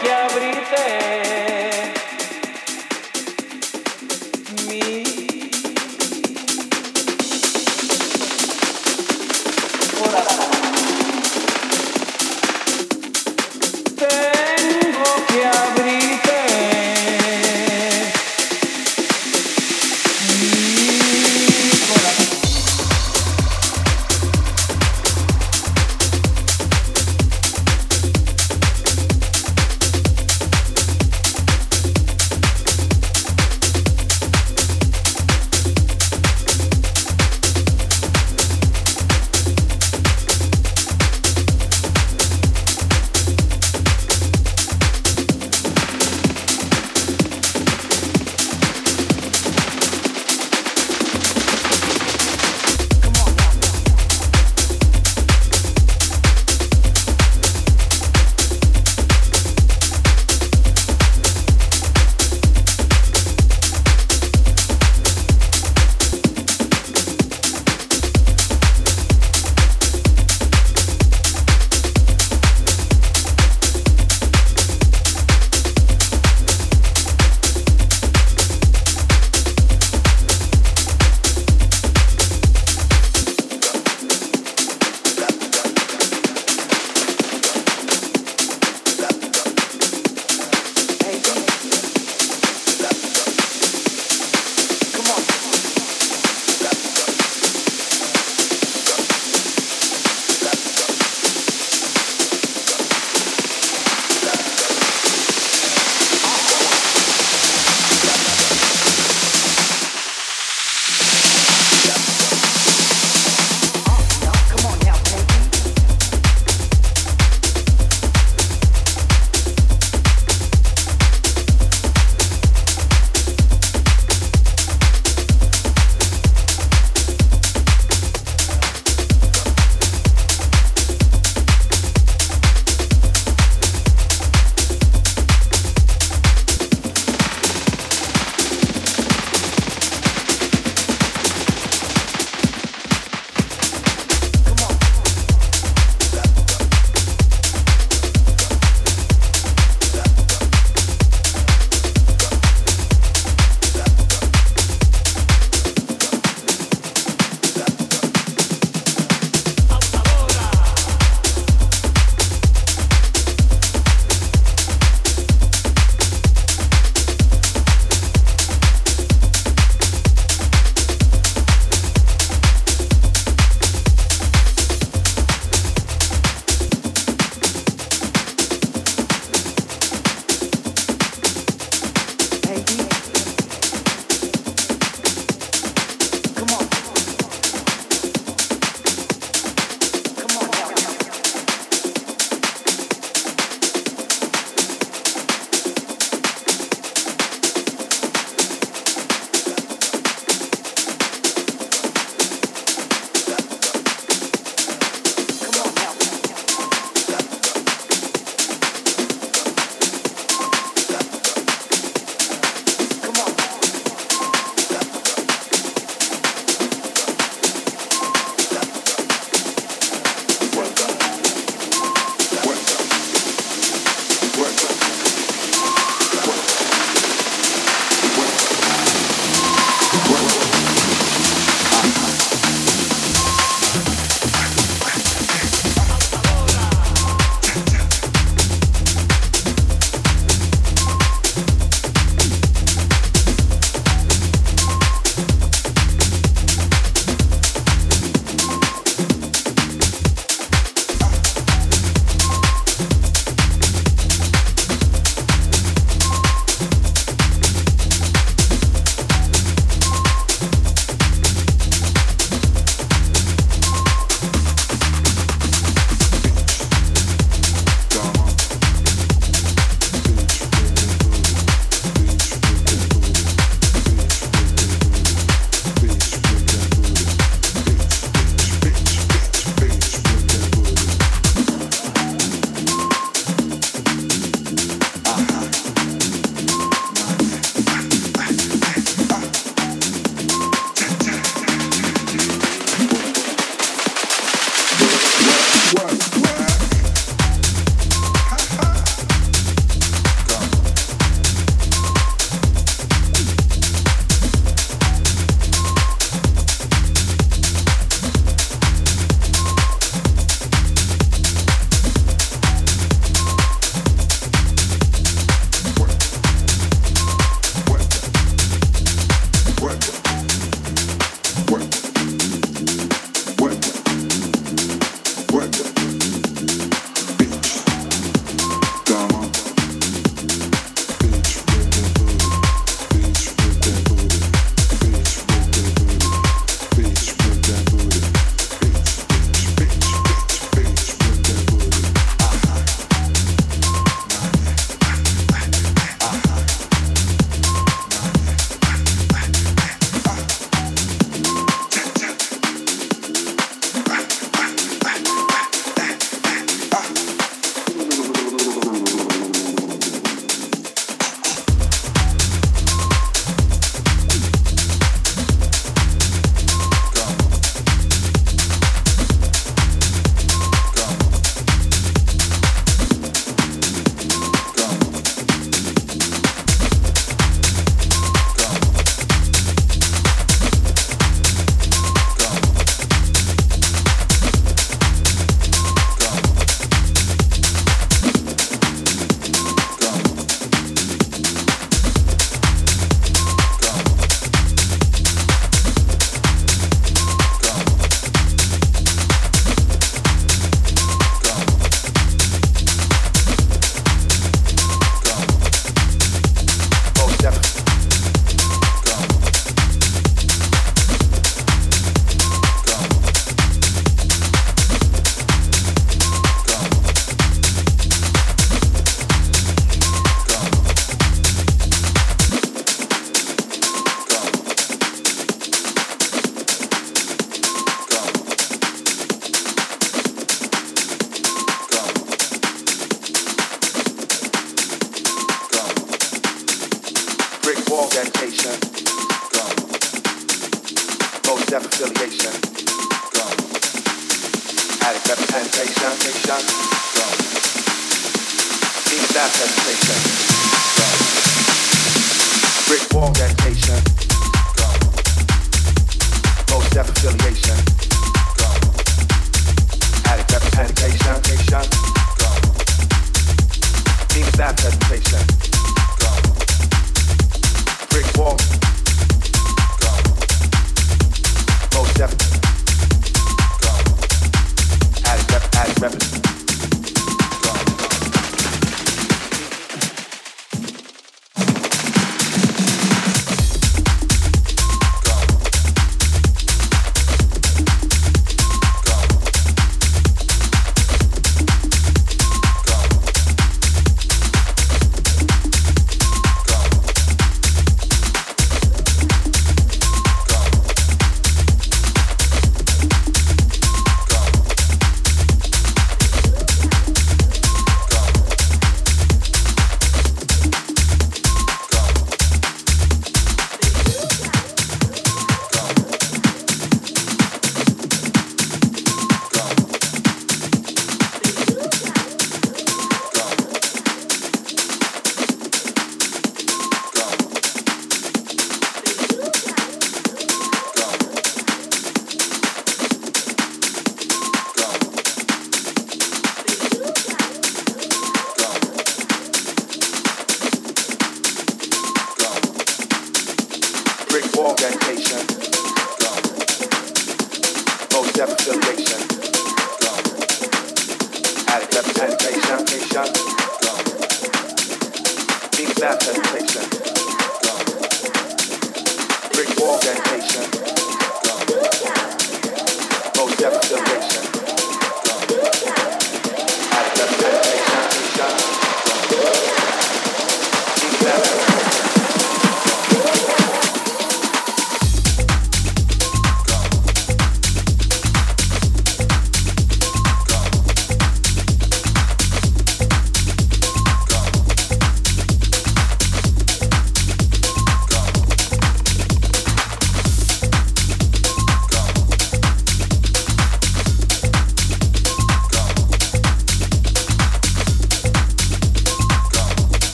que abrirte.